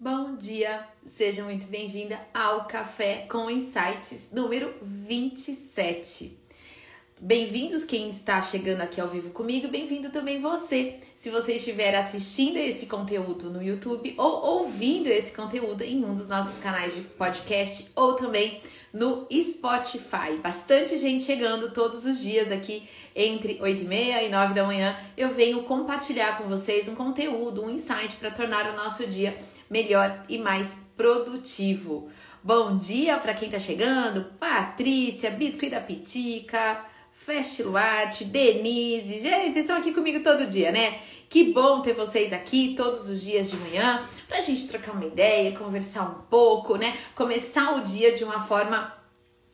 Bom dia, seja muito bem-vinda ao Café com Insights número 27. Bem-vindos quem está chegando aqui ao vivo comigo, bem-vindo também você. Se você estiver assistindo esse conteúdo no YouTube ou ouvindo esse conteúdo em um dos nossos canais de podcast ou também no Spotify. Bastante gente chegando todos os dias aqui entre 8 e meia e 9 da manhã. Eu venho compartilhar com vocês um conteúdo, um insight para tornar o nosso dia melhor e mais produtivo. Bom dia para quem está chegando, Patrícia, Biscuit da Pitica, Fest Luarte, Denise. Gente, vocês estão aqui comigo todo dia, né? Que bom ter vocês aqui todos os dias de manhã pra gente trocar uma ideia, conversar um pouco, né? Começar o dia de uma forma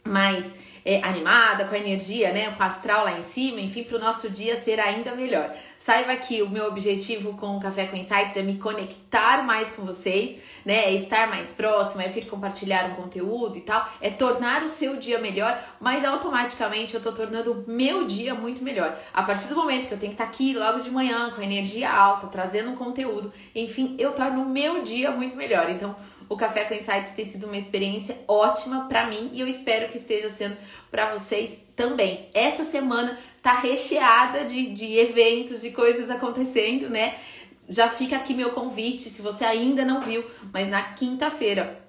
mais é, animada, com a energia, né, com o astral lá em cima, enfim, para o nosso dia ser ainda melhor. Saiba que o meu objetivo com o Café com Insights é me conectar mais com vocês, né, é estar mais próximo, é vir compartilhar um conteúdo e tal, é tornar o seu dia melhor, mas automaticamente eu tô tornando o meu dia muito melhor. A partir do momento que eu tenho que estar tá aqui logo de manhã, com energia alta, trazendo um conteúdo, enfim, eu torno o meu dia muito melhor. Então, o Café com Insights tem sido uma experiência ótima para mim e eu espero que esteja sendo para vocês também. Essa semana tá recheada de, de eventos, de coisas acontecendo, né? Já fica aqui meu convite, se você ainda não viu, mas na quinta-feira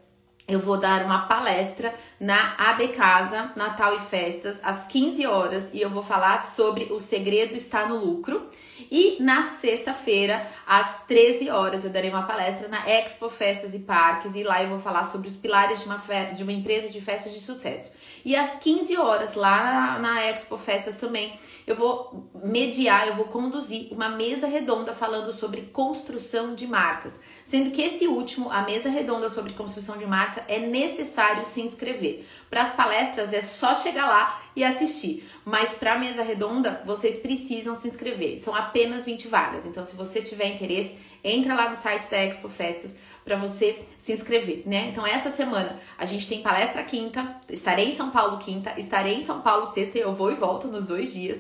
eu vou dar uma palestra na AB Casa, Natal e Festas, às 15 horas, e eu vou falar sobre o segredo está no lucro. E na sexta-feira, às 13 horas, eu darei uma palestra na Expo Festas e Parques, e lá eu vou falar sobre os pilares de uma, de uma empresa de festas de sucesso. E às 15 horas, lá na, na Expo Festas também, eu vou mediar, eu vou conduzir uma mesa redonda falando sobre construção de marcas. Sendo que esse último, a mesa redonda sobre construção de marca, é necessário se inscrever. Para as palestras é só chegar lá e assistir, mas para a mesa redonda vocês precisam se inscrever. São apenas 20 vagas. Então, se você tiver interesse, entra lá no site da Expo Festas para você se inscrever, né? Então essa semana a gente tem palestra quinta, estarei em São Paulo quinta, estarei em São Paulo sexta e eu vou e volto nos dois dias.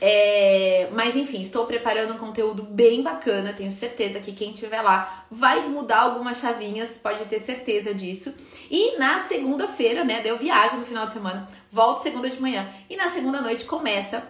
É, mas enfim, estou preparando um conteúdo bem bacana, tenho certeza que quem estiver lá vai mudar algumas chavinhas, pode ter certeza disso. E na segunda-feira, né, eu viajo no final de semana, volto segunda de manhã e na segunda noite começa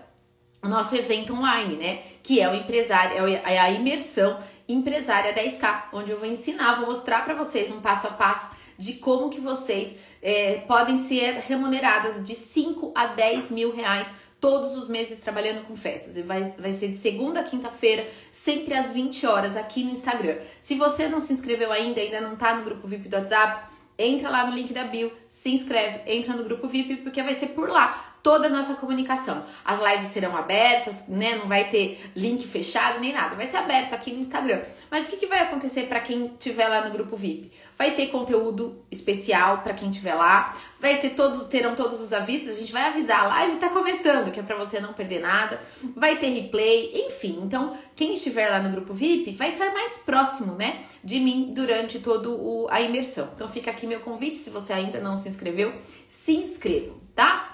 o nosso evento online, né? Que é o empresário, é a imersão empresária 10K, onde eu vou ensinar, vou mostrar para vocês um passo a passo de como que vocês é, podem ser remuneradas de 5 a 10 mil reais todos os meses trabalhando com festas. E vai, vai ser de segunda a quinta-feira, sempre às 20 horas, aqui no Instagram. Se você não se inscreveu ainda, ainda não tá no grupo VIP do WhatsApp, entra lá no link da bio, se inscreve, entra no grupo VIP, porque vai ser por lá toda a nossa comunicação. As lives serão abertas, né? Não vai ter link fechado nem nada, vai ser aberto aqui no Instagram. Mas o que, que vai acontecer para quem estiver lá no grupo VIP? Vai ter conteúdo especial para quem estiver lá, vai ter todos, terão todos os avisos, a gente vai avisar, a live tá começando, que é para você não perder nada. Vai ter replay, enfim. Então, quem estiver lá no grupo VIP vai estar mais próximo, né, de mim durante todo a imersão. Então, fica aqui meu convite, se você ainda não se inscreveu, se inscreva, tá?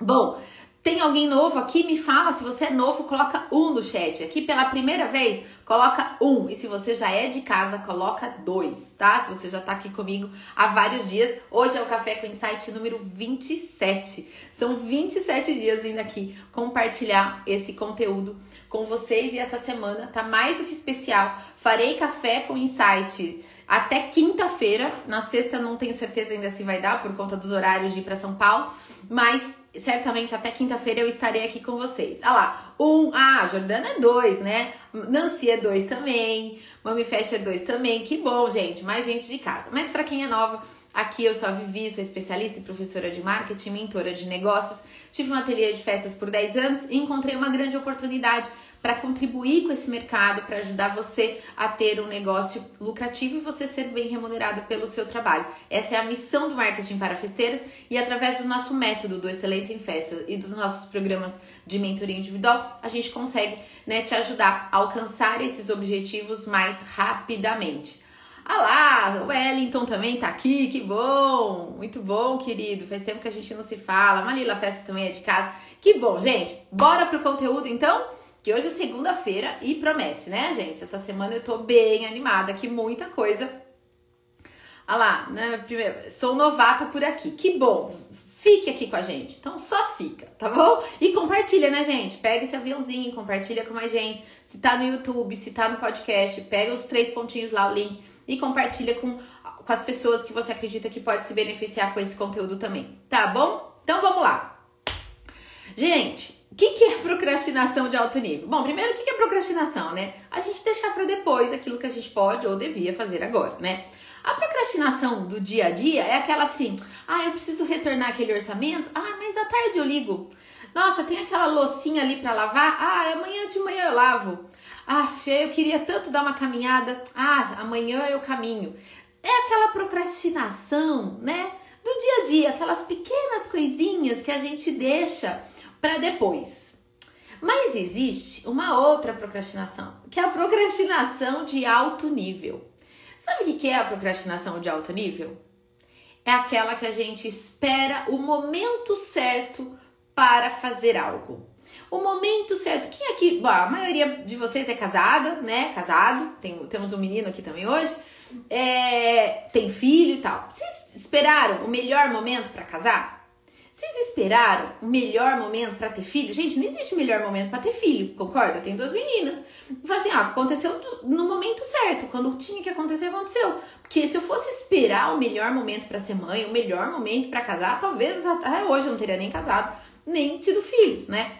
Bom, tem alguém novo aqui? Me fala. Se você é novo, coloca um no chat. Aqui pela primeira vez, coloca um. E se você já é de casa, coloca dois, tá? Se você já tá aqui comigo há vários dias. Hoje é o Café com Insight número 27. São 27 dias vindo aqui compartilhar esse conteúdo com vocês. E essa semana tá mais do que especial. Farei Café com Insight até quinta-feira. Na sexta não tenho certeza ainda se vai dar por conta dos horários de ir para São Paulo, mas certamente até quinta-feira eu estarei aqui com vocês. Ah lá, um, ah, Jordana é dois, né? Nancy é dois também, Mami Fecha é dois também. Que bom, gente, mais gente de casa. Mas para quem é nova, aqui eu sou a Vivi, sou especialista e professora de marketing, mentora de negócios. Tive um ateliê de festas por 10 anos e encontrei uma grande oportunidade para contribuir com esse mercado, para ajudar você a ter um negócio lucrativo e você ser bem remunerado pelo seu trabalho. Essa é a missão do marketing para festeiras e através do nosso método do Excelência em Festas e dos nossos programas de mentoria individual, a gente consegue né, te ajudar a alcançar esses objetivos mais rapidamente. Ah lá, o Wellington também tá aqui, que bom! Muito bom, querido. Faz tempo que a gente não se fala. Malila Festa também é de casa. Que bom, gente. Bora pro conteúdo então? Que hoje é segunda-feira e promete, né, gente? Essa semana eu tô bem animada, que muita coisa Olha lá, né? Primeiro, sou novata por aqui. Que bom. Fique aqui com a gente. Então só fica, tá bom? E compartilha, né, gente? Pega esse aviãozinho, compartilha com mais gente. Se tá no YouTube, se tá no podcast, pega os três pontinhos lá, o link, e compartilha com, com as pessoas que você acredita que pode se beneficiar com esse conteúdo também. Tá bom? Então vamos lá. Gente, o que, que é procrastinação de alto nível? Bom, primeiro, o que, que é procrastinação, né? A gente deixar para depois aquilo que a gente pode ou devia fazer agora, né? A procrastinação do dia a dia é aquela assim: ah, eu preciso retornar aquele orçamento, ah, mas à tarde eu ligo. Nossa, tem aquela loucinha ali para lavar, ah, amanhã de manhã eu lavo. Ah, Fê, eu queria tanto dar uma caminhada, ah, amanhã eu caminho. É aquela procrastinação, né? Do dia a dia, aquelas pequenas coisinhas que a gente deixa para depois. Mas existe uma outra procrastinação, que é a procrastinação de alto nível. Sabe o que é a procrastinação de alto nível? É aquela que a gente espera o momento certo para fazer algo. O momento certo. Quem aqui, bom, a maioria de vocês é casada, né? Casado, tem, temos um menino aqui também hoje. É, tem filho e tal. Vocês esperaram o melhor momento para casar? Vocês esperaram o melhor momento para ter filho? Gente, não existe melhor momento para ter filho, concorda? Eu tenho duas meninas. Fala assim, ah, aconteceu no momento certo, quando tinha que acontecer, aconteceu. Porque se eu fosse esperar o melhor momento para ser mãe, o melhor momento para casar, talvez até hoje eu não teria nem casado, nem tido filhos, né?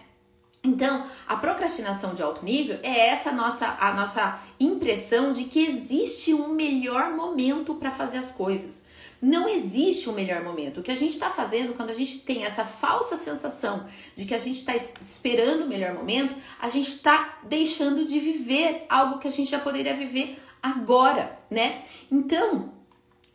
Então, a procrastinação de alto nível é essa nossa a nossa impressão de que existe um melhor momento para fazer as coisas. Não existe um melhor momento. O que a gente está fazendo quando a gente tem essa falsa sensação de que a gente está esperando o melhor momento, a gente está deixando de viver algo que a gente já poderia viver agora, né? Então,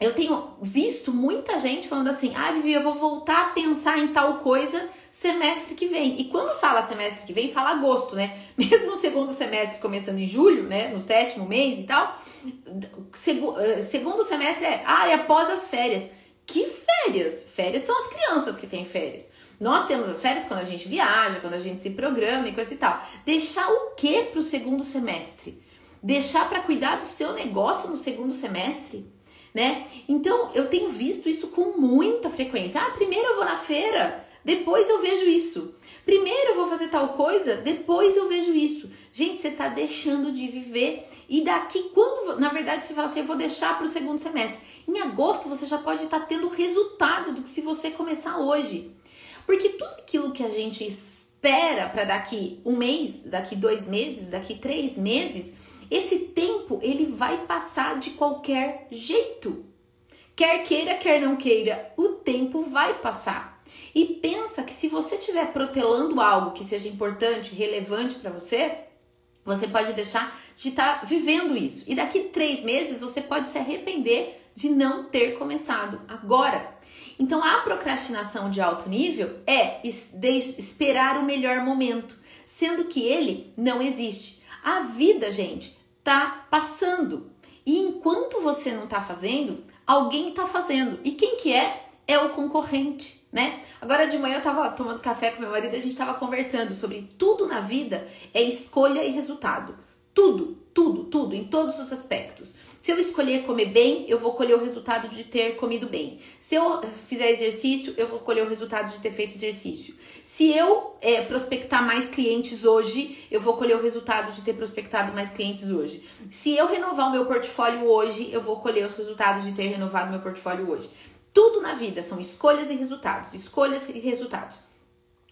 eu tenho visto muita gente falando assim: ah, Vivi, eu vou voltar a pensar em tal coisa semestre que vem. E quando fala semestre que vem, fala agosto, né? Mesmo o segundo semestre começando em julho, né? No sétimo mês e tal. Eh, segundo semestre é, ah, é após as férias. Que férias? Férias são as crianças que têm férias. Nós temos as férias quando a gente viaja, quando a gente se programa e coisa e tal. Deixar o que para o segundo semestre? Deixar para cuidar do seu negócio no segundo semestre? Né? Então, eu tenho visto isso com muita frequência. Ah, primeiro eu vou na feira depois eu vejo isso. Primeiro eu vou fazer tal coisa, depois eu vejo isso. Gente, você está deixando de viver. E daqui, quando, na verdade, você fala assim, eu vou deixar para o segundo semestre. Em agosto você já pode estar tá tendo resultado do que se você começar hoje. Porque tudo aquilo que a gente espera para daqui um mês, daqui dois meses, daqui três meses, esse tempo ele vai passar de qualquer jeito. Quer queira, quer não queira, o tempo vai passar. E pensa que se você estiver protelando algo que seja importante, relevante para você, você pode deixar de estar tá vivendo isso. E daqui três meses você pode se arrepender de não ter começado agora. Então a procrastinação de alto nível é esperar o melhor momento, sendo que ele não existe. A vida, gente, tá passando. E enquanto você não tá fazendo, alguém tá fazendo. E quem que é? é o concorrente, né? Agora de manhã eu tava tomando café com meu marido a gente tava conversando sobre tudo na vida é escolha e resultado. Tudo, tudo, tudo, em todos os aspectos. Se eu escolher comer bem, eu vou colher o resultado de ter comido bem. Se eu fizer exercício, eu vou colher o resultado de ter feito exercício. Se eu é, prospectar mais clientes hoje, eu vou colher o resultado de ter prospectado mais clientes hoje. Se eu renovar o meu portfólio hoje, eu vou colher os resultados de ter renovado meu portfólio hoje. Tudo na vida são escolhas e resultados, escolhas e resultados.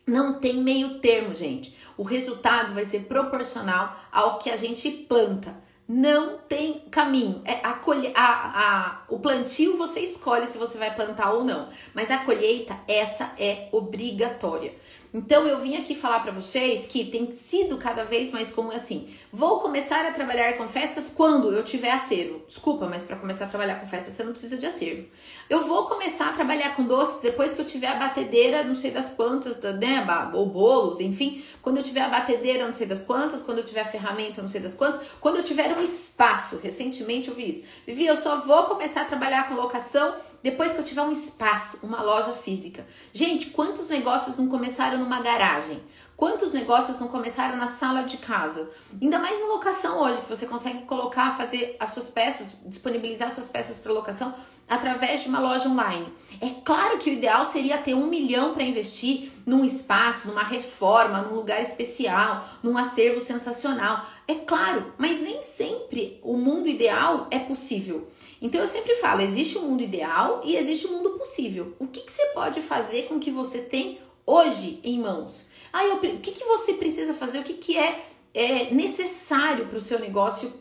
Não tem meio termo, gente. O resultado vai ser proporcional ao que a gente planta. Não tem caminho. É a, a, a, o plantio você escolhe se você vai plantar ou não. Mas a colheita, essa é obrigatória. Então eu vim aqui falar para vocês que tem sido cada vez mais comum assim. Vou começar a trabalhar com festas quando eu tiver acervo. Desculpa, mas para começar a trabalhar com festas você não precisa de acervo. Eu vou começar a trabalhar com doces depois que eu tiver a batedeira, não sei das quantas, né, ou bolos, enfim, quando eu tiver a batedeira, não sei das quantas, quando eu tiver a ferramenta, não sei das quantas, quando eu tiver um espaço. Recentemente eu vi isso. Vivi, eu só vou começar a trabalhar com locação depois que eu tiver um espaço, uma loja física. Gente, quantos negócios não começaram numa garagem? Quantos negócios não começaram na sala de casa? Ainda mais em locação hoje, que você consegue colocar, fazer as suas peças, disponibilizar suas peças para locação através de uma loja online. É claro que o ideal seria ter um milhão para investir num espaço, numa reforma, num lugar especial, num acervo sensacional. É claro, mas nem sempre o mundo ideal é possível. Então eu sempre falo, existe o um mundo ideal e existe o um mundo possível. O que, que você pode fazer com o que você tem hoje em mãos? Ah, eu, o que, que você precisa fazer? O que, que é, é necessário para o seu negócio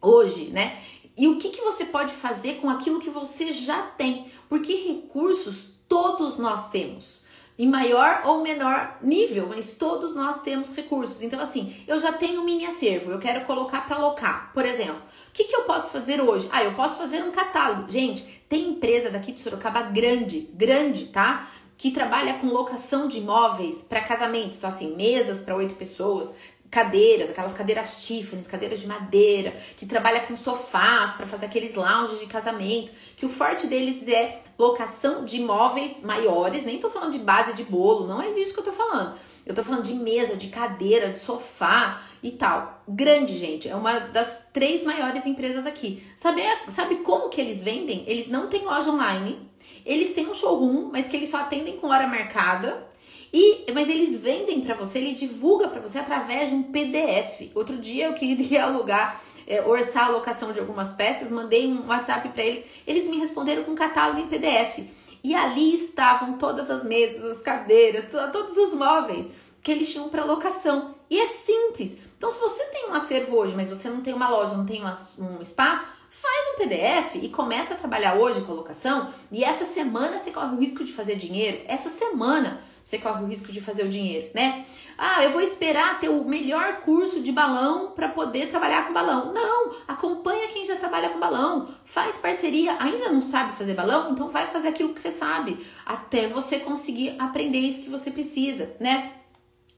hoje, né? E o que, que você pode fazer com aquilo que você já tem? Porque recursos todos nós temos em maior ou menor nível, mas todos nós temos recursos. Então, assim, eu já tenho um mini acervo, eu quero colocar para alocar. Por exemplo, o que, que eu posso fazer hoje? Ah, eu posso fazer um catálogo. Gente, tem empresa daqui de Sorocaba grande, grande, tá? Que trabalha com locação de imóveis para casamentos. Então, assim, mesas para oito pessoas, cadeiras, aquelas cadeiras Tiffany, cadeiras de madeira, que trabalha com sofás para fazer aqueles lounges de casamento, que o forte deles é locação de imóveis maiores, nem tô falando de base de bolo, não é disso que eu tô falando. Eu tô falando de mesa, de cadeira, de sofá e tal. Grande, gente, é uma das três maiores empresas aqui. Sabe, sabe como que eles vendem? Eles não têm loja online, eles têm um showroom, mas que eles só atendem com hora marcada e, mas eles vendem para você, ele divulga para você através de um PDF. Outro dia eu queria alugar, é, orçar a locação de algumas peças, mandei um WhatsApp para eles, eles me responderam com um catálogo em PDF. E ali estavam todas as mesas, as cadeiras, todos os móveis que eles tinham para locação. E é simples. Então, se você tem um acervo hoje, mas você não tem uma loja, não tem um espaço, faz um PDF e começa a trabalhar hoje com a locação. E essa semana você corre o risco de fazer dinheiro. Essa semana você corre o risco de fazer o dinheiro, né? Ah, eu vou esperar ter o melhor curso de balão para poder trabalhar com balão. Não, acompanha quem já trabalha com balão, faz parceria. Ainda não sabe fazer balão? Então vai fazer aquilo que você sabe, até você conseguir aprender isso que você precisa, né?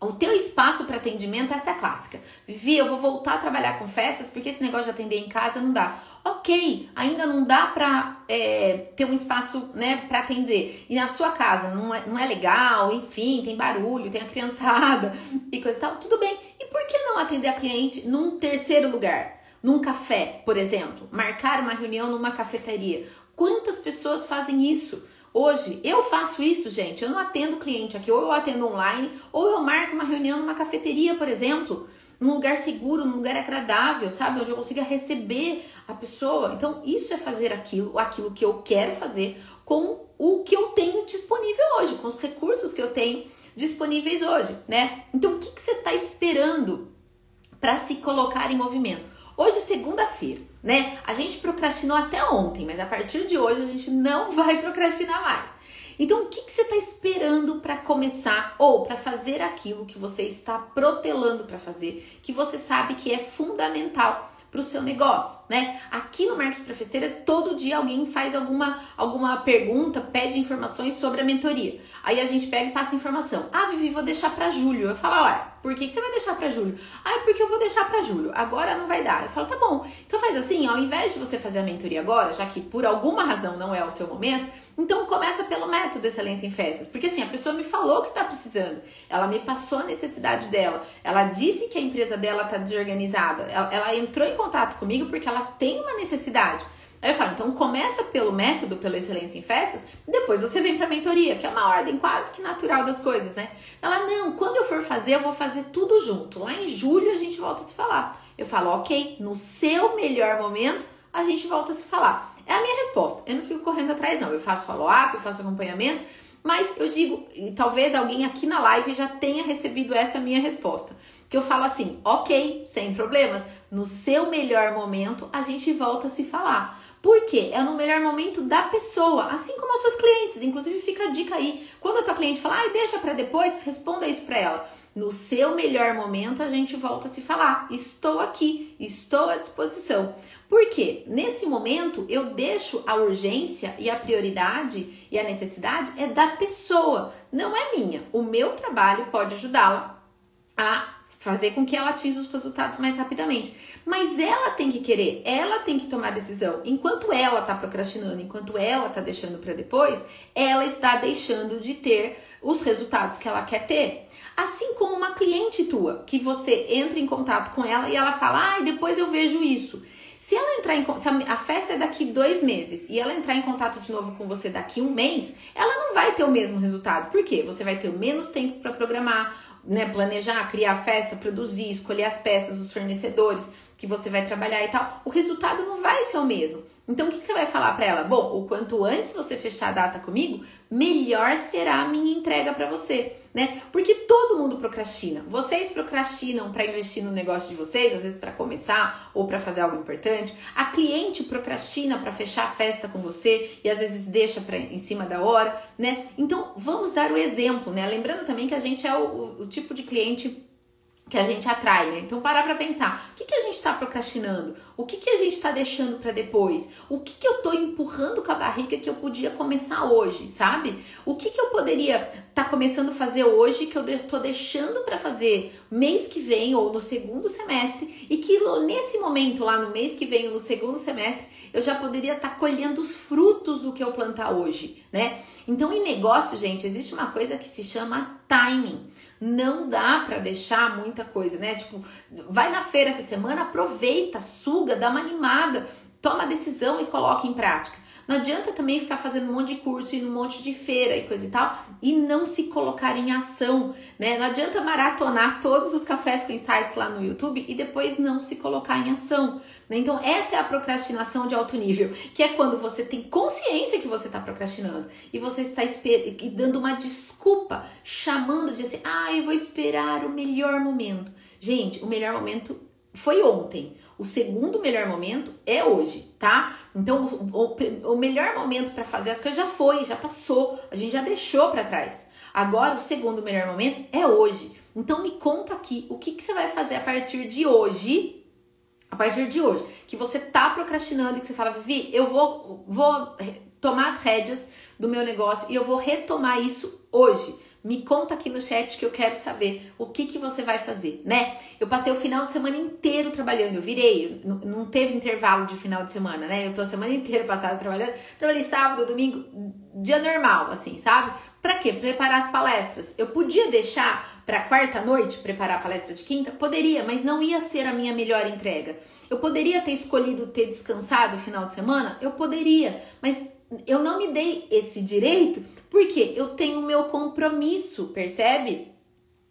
O teu espaço para atendimento, essa é a clássica. Vivi, eu vou voltar a trabalhar com festas porque esse negócio de atender em casa não dá. Ok, ainda não dá para é, ter um espaço né, para atender. E na sua casa não é, não é legal, enfim, tem barulho, tem a criançada e coisa e tal. Tudo bem. E por que não atender a cliente num terceiro lugar? Num café, por exemplo. Marcar uma reunião numa cafeteria. Quantas pessoas fazem isso? Hoje, eu faço isso, gente. Eu não atendo cliente aqui, ou eu atendo online, ou eu marco uma reunião numa cafeteria, por exemplo, num lugar seguro, num lugar agradável, sabe? Onde eu consiga receber a pessoa. Então, isso é fazer aquilo, aquilo que eu quero fazer com o que eu tenho disponível hoje, com os recursos que eu tenho disponíveis hoje, né? Então, o que, que você está esperando para se colocar em movimento? Hoje, segunda-feira, né? A gente procrastinou até ontem, mas a partir de hoje a gente não vai procrastinar mais. Então, o que, que você está esperando para começar ou para fazer aquilo que você está protelando para fazer, que você sabe que é fundamental para o seu negócio, né? Aqui no Marcos para Festeiras, todo dia alguém faz alguma, alguma pergunta, pede informações sobre a mentoria. Aí a gente pega e passa informação. Ah, Vivi, vou deixar para julho. Eu falo, olha, por que, que você vai deixar para julho? Ah, é porque eu vou deixar para julho. Agora não vai dar. Eu falo, tá bom. Então faz assim, ao invés de você fazer a mentoria agora, já que por alguma razão não é o seu momento, então começa pelo método Excelência em Festas, porque assim, a pessoa me falou que está precisando, ela me passou a necessidade dela, ela disse que a empresa dela está desorganizada, ela, ela, entrou em contato comigo porque ela tem uma necessidade. Aí eu falo, então começa pelo método, pela Excelência em Festas, depois você vem para a mentoria, que é uma ordem quase que natural das coisas, né? Ela, não, quando eu for fazer, eu vou fazer tudo junto. Lá em julho a gente volta a se falar. Eu falo, ok, no seu melhor momento, a gente volta a se falar. É a minha resposta. Eu não fico correndo atrás, não. Eu faço follow-up, eu faço acompanhamento, mas eu digo, e talvez alguém aqui na live já tenha recebido essa minha resposta. Que eu falo assim, ok, sem problemas, no seu melhor momento a gente volta a se falar. Por quê? É no melhor momento da pessoa, assim como os seus clientes. Inclusive, fica a dica aí. Quando a tua cliente falar, ai, deixa para depois, responda isso para ela. No seu melhor momento, a gente volta a se falar. Estou aqui, estou à disposição. Porque nesse momento eu deixo a urgência e a prioridade e a necessidade é da pessoa, não é minha. O meu trabalho pode ajudá-la a fazer com que ela atinja os resultados mais rapidamente. Mas ela tem que querer, ela tem que tomar decisão. Enquanto ela está procrastinando, enquanto ela está deixando para depois, ela está deixando de ter os resultados que ela quer ter. Assim como uma cliente tua, que você entra em contato com ela e ela fala: "Ah, depois eu vejo isso". Se ela entrar em se a festa é daqui dois meses e ela entrar em contato de novo com você daqui um mês, ela não vai ter o mesmo resultado. Por quê? Você vai ter menos tempo para programar, né, planejar, criar a festa, produzir, escolher as peças, os fornecedores que você vai trabalhar e tal. O resultado não vai ser o mesmo. Então, o que, que você vai falar para ela? Bom, o quanto antes você fechar a data comigo, melhor será a minha entrega para você, né? Porque todo mundo procrastina. Vocês procrastinam para investir no negócio de vocês, às vezes para começar ou para fazer algo importante. A cliente procrastina para fechar a festa com você e às vezes deixa para em cima da hora, né? Então, vamos dar o exemplo, né? Lembrando também que a gente é o, o, o tipo de cliente que a gente atrai, né? Então parar para pensar, o que, que a gente está procrastinando? O que, que a gente está deixando para depois? O que, que eu tô empurrando com a barriga que eu podia começar hoje, sabe? O que, que eu poderia tá começando a fazer hoje que eu tô deixando para fazer mês que vem ou no segundo semestre e que nesse momento lá no mês que vem ou no segundo semestre eu já poderia estar tá colhendo os frutos do que eu plantar hoje, né? Então em negócio, gente, existe uma coisa que se chama timing não dá para deixar muita coisa, né? Tipo, vai na feira essa semana, aproveita, suga, dá uma animada, toma a decisão e coloca em prática. Não adianta também ficar fazendo um monte de curso e um monte de feira e coisa e tal e não se colocar em ação, né? Não adianta maratonar todos os cafés com insights lá no YouTube e depois não se colocar em ação. Né? Então, essa é a procrastinação de alto nível, que é quando você tem consciência que você está procrastinando e você está e dando uma desculpa, chamando de assim, ah, eu vou esperar o melhor momento. Gente, o melhor momento foi ontem. O segundo melhor momento é hoje, tá? Então, o, o melhor momento para fazer as coisas já foi, já passou, a gente já deixou para trás. Agora, o segundo melhor momento é hoje. Então, me conta aqui o que, que você vai fazer a partir de hoje, a partir de hoje, que você tá procrastinando e que você fala, Vivi, eu vou, vou tomar as rédeas do meu negócio e eu vou retomar isso hoje. Me conta aqui no chat que eu quero saber o que, que você vai fazer, né? Eu passei o final de semana inteiro trabalhando, eu virei, não teve intervalo de final de semana, né? Eu tô a semana inteira passada trabalhando, trabalhei sábado, domingo, dia normal, assim, sabe? Para quê? Preparar as palestras. Eu podia deixar para quarta noite preparar a palestra de quinta? Poderia, mas não ia ser a minha melhor entrega. Eu poderia ter escolhido ter descansado o final de semana? Eu poderia, mas eu não me dei esse direito porque eu tenho meu compromisso, percebe?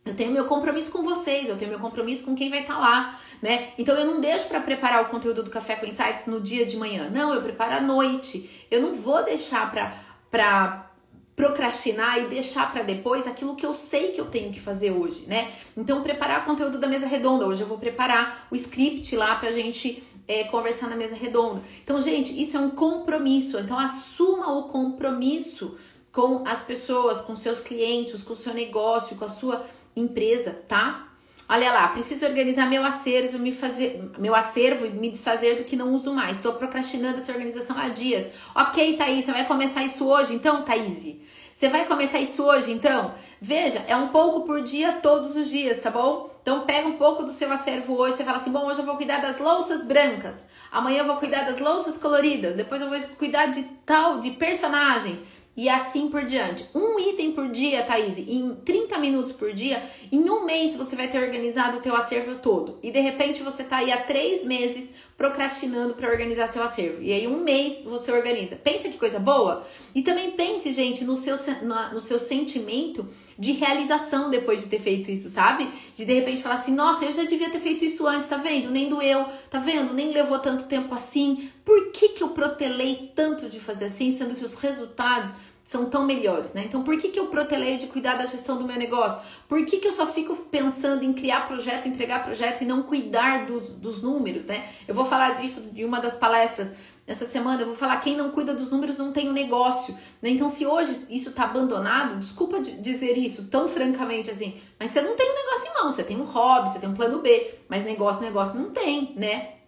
Eu tenho meu compromisso com vocês, eu tenho meu compromisso com quem vai estar tá lá, né? Então eu não deixo para preparar o conteúdo do Café com Insights no dia de manhã. Não, eu preparo à noite. Eu não vou deixar para para procrastinar e deixar para depois aquilo que eu sei que eu tenho que fazer hoje, né? Então preparar o conteúdo da mesa redonda. Hoje eu vou preparar o script lá pra gente é, conversar na mesa redonda. Então, gente, isso é um compromisso. Então, assuma o compromisso com as pessoas, com seus clientes, com o seu negócio, com a sua empresa, tá? Olha lá, preciso organizar meu acervo, me fazer, meu acervo e me desfazer do que não uso mais. Estou procrastinando essa organização há dias. Ok, Thaís, você vai começar isso hoje, então, Thaís? Você vai começar isso hoje, então? Veja, é um pouco por dia, todos os dias, tá bom? Então pega um pouco do seu acervo hoje, você fala assim, bom, hoje eu vou cuidar das louças brancas, amanhã eu vou cuidar das louças coloridas, depois eu vou cuidar de tal, de personagens, e assim por diante. Um item por dia, Thaís, em 30 minutos por dia, em um mês você vai ter organizado o teu acervo todo. E de repente você tá aí há três meses procrastinando para organizar seu acervo. E aí, um mês você organiza. Pensa que coisa boa? E também pense, gente, no seu, no, no seu sentimento de realização depois de ter feito isso, sabe? De de repente falar assim: nossa, eu já devia ter feito isso antes, tá vendo? Nem doeu, tá vendo? Nem levou tanto tempo assim. Por que, que eu protelei tanto de fazer assim, sendo que os resultados são tão melhores, né? Então, por que, que eu protelei de cuidar da gestão do meu negócio? Por que, que eu só fico pensando em criar projeto, entregar projeto e não cuidar dos, dos números, né? Eu vou falar disso de uma das palestras essa semana. Eu vou falar quem não cuida dos números não tem um negócio, né? Então, se hoje isso tá abandonado, desculpa dizer isso tão francamente assim, mas você não tem um negócio em mão, você tem um hobby, você tem um plano B, mas negócio, negócio não tem, né?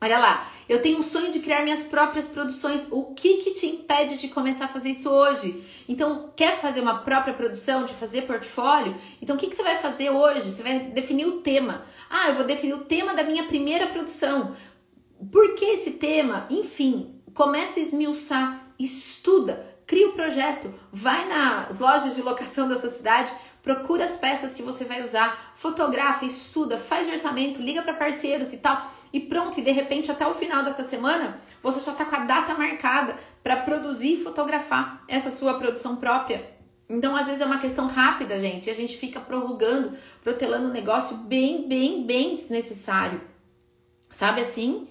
Olha lá, eu tenho um sonho de criar minhas próprias produções. O que que te impede de começar a fazer isso hoje? Então, quer fazer uma própria produção, de fazer portfólio? Então, o que, que você vai fazer hoje? Você vai definir o tema. Ah, eu vou definir o tema da minha primeira produção. Por que esse tema? Enfim, começa a esmiuçar, estuda, cria o projeto, vai nas lojas de locação da sua cidade, procura as peças que você vai usar, fotografa, estuda, faz orçamento, liga para parceiros e tal. E pronto, e de repente até o final dessa semana você já está com a data marcada para produzir e fotografar essa sua produção própria. Então, às vezes é uma questão rápida, gente, e a gente fica prorrogando, protelando um negócio bem, bem, bem desnecessário. Sabe assim?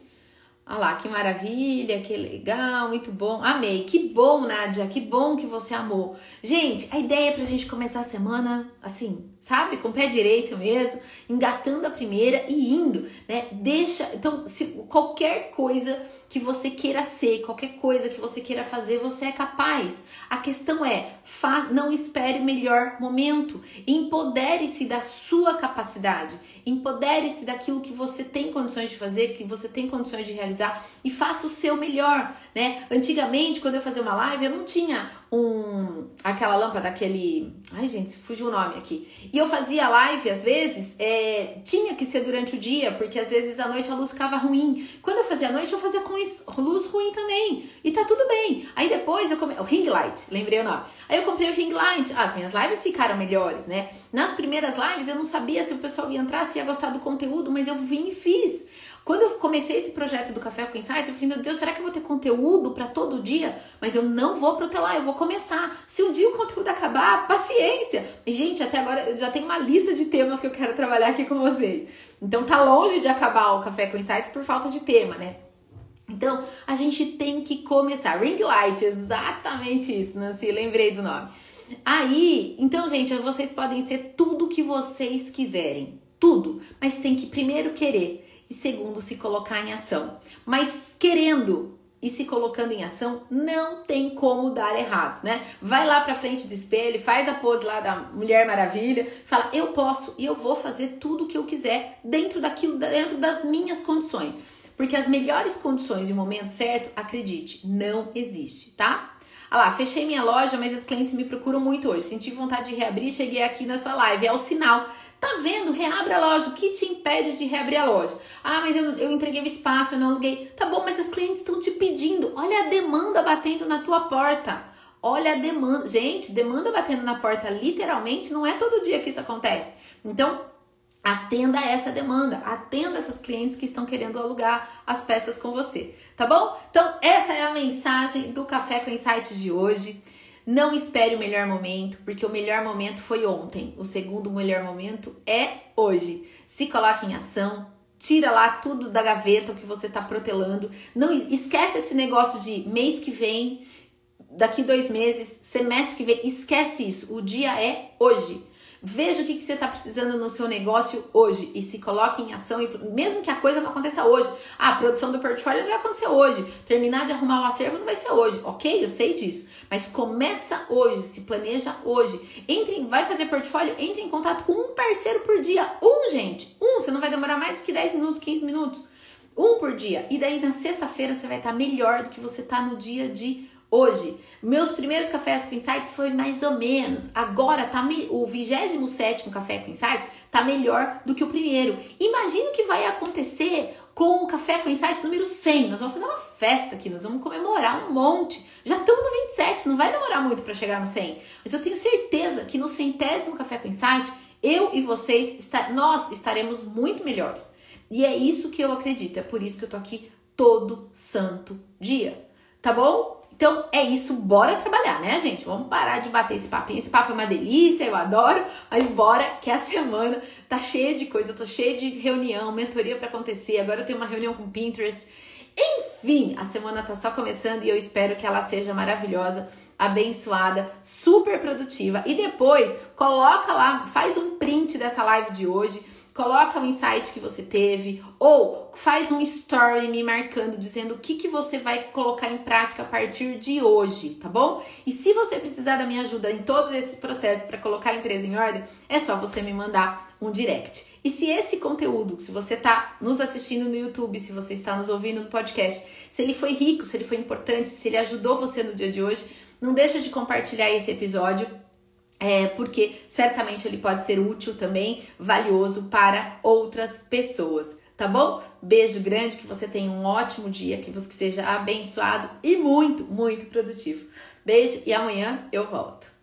Olha lá, que maravilha, que legal, muito bom. Amei. Que bom, Nádia, que bom que você amou. Gente, a ideia é pra gente começar a semana assim, sabe? Com o pé direito mesmo, engatando a primeira e indo, né? Deixa, então, se qualquer coisa que você queira ser, qualquer coisa que você queira fazer, você é capaz. A questão é, faz, não espere o melhor momento. Empodere-se da sua capacidade. Empodere-se daquilo que você tem condições de fazer, que você tem condições de realizar e faça o seu melhor, né? Antigamente, quando eu fazia uma live, eu não tinha um aquela lâmpada, aquele. Ai, gente, fugiu o nome aqui. E eu fazia live, às vezes, é, tinha que ser durante o dia, porque às vezes à noite a luz ficava ruim. Quando eu fazia à noite, eu fazia com luz ruim também. E tá tudo bem. Aí depois eu comprei. O ring light, lembrei o nome. Aí eu comprei o ring light. Ah, as minhas lives ficaram melhores, né? Nas primeiras lives eu não sabia se o pessoal ia entrar, se ia gostar do conteúdo, mas eu vim e fiz. Quando eu comecei esse projeto do Café com Insight, eu falei, meu Deus, será que eu vou ter conteúdo para todo dia? Mas eu não vou protelar, eu vou começar. Se um dia o conteúdo acabar, paciência. Gente, até agora eu já tenho uma lista de temas que eu quero trabalhar aqui com vocês. Então tá longe de acabar o Café com Insight por falta de tema, né? Então, a gente tem que começar. Ring light, exatamente isso, Nancy, lembrei do nome. Aí, então, gente, vocês podem ser tudo que vocês quiserem. Tudo. Mas tem que primeiro querer e segundo, se colocar em ação. Mas querendo e se colocando em ação, não tem como dar errado, né? Vai lá pra frente do espelho, faz a pose lá da Mulher Maravilha, fala: "Eu posso e eu vou fazer tudo o que eu quiser dentro daquilo, dentro das minhas condições". Porque as melhores condições e o momento certo, acredite, não existe, tá? Ah lá, fechei minha loja, mas os clientes me procuram muito hoje. Senti vontade de reabrir, cheguei aqui na sua live. É o sinal Tá vendo? Reabre a loja. O que te impede de reabrir a loja? Ah, mas eu, eu entreguei o espaço, eu não aluguei. Tá bom, mas os clientes estão te pedindo. Olha a demanda batendo na tua porta. Olha a demanda. Gente, demanda batendo na porta, literalmente, não é todo dia que isso acontece. Então, atenda essa demanda, atenda essas clientes que estão querendo alugar as peças com você, tá bom? Então, essa é a mensagem do Café com Insights de hoje. Não espere o melhor momento, porque o melhor momento foi ontem. O segundo melhor momento é hoje. Se coloque em ação, tira lá tudo da gaveta o que você está protelando. Não esquece esse negócio de mês que vem, daqui dois meses, semestre que vem. Esquece isso. O dia é hoje. Veja o que, que você está precisando no seu negócio hoje e se coloque em ação, e, mesmo que a coisa não aconteça hoje. Ah, a produção do portfólio não vai acontecer hoje. Terminar de arrumar o acervo não vai ser hoje. Ok, eu sei disso. Mas começa hoje, se planeja hoje. Entre, vai fazer portfólio, entre em contato com um parceiro por dia. Um, gente. Um, você não vai demorar mais do que 10 minutos, 15 minutos. Um por dia. E daí na sexta-feira você vai estar melhor do que você está no dia de hoje. Meus primeiros cafés com insights foi mais ou menos. Agora tá me... o 27 café com insights tá melhor do que o primeiro. Imagina o que vai acontecer com o café com insights número 100. Nós vamos fazer uma festa aqui, nós vamos comemorar um monte. Já estamos no 27, não vai demorar muito para chegar no 100. Mas eu tenho certeza que no centésimo café com insight, eu e vocês, está... nós estaremos muito melhores. E é isso que eu acredito, é por isso que eu tô aqui todo santo dia. Tá bom? Então é isso, bora trabalhar, né, gente? Vamos parar de bater esse papinho. Esse papo é uma delícia, eu adoro, mas bora que a semana tá cheia de coisa, eu tô cheia de reunião, mentoria para acontecer. Agora eu tenho uma reunião com Pinterest. Enfim, a semana tá só começando e eu espero que ela seja maravilhosa, abençoada, super produtiva. E depois coloca lá, faz um print dessa live de hoje coloca o insight que você teve ou faz um story me marcando dizendo o que, que você vai colocar em prática a partir de hoje, tá bom? E se você precisar da minha ajuda em todo esse processo para colocar a empresa em ordem, é só você me mandar um direct. E se esse conteúdo, se você está nos assistindo no YouTube, se você está nos ouvindo no podcast, se ele foi rico, se ele foi importante, se ele ajudou você no dia de hoje, não deixa de compartilhar esse episódio é, porque certamente ele pode ser útil também, valioso para outras pessoas, tá bom? Beijo grande, que você tenha um ótimo dia, que você seja abençoado e muito, muito produtivo. Beijo e amanhã eu volto.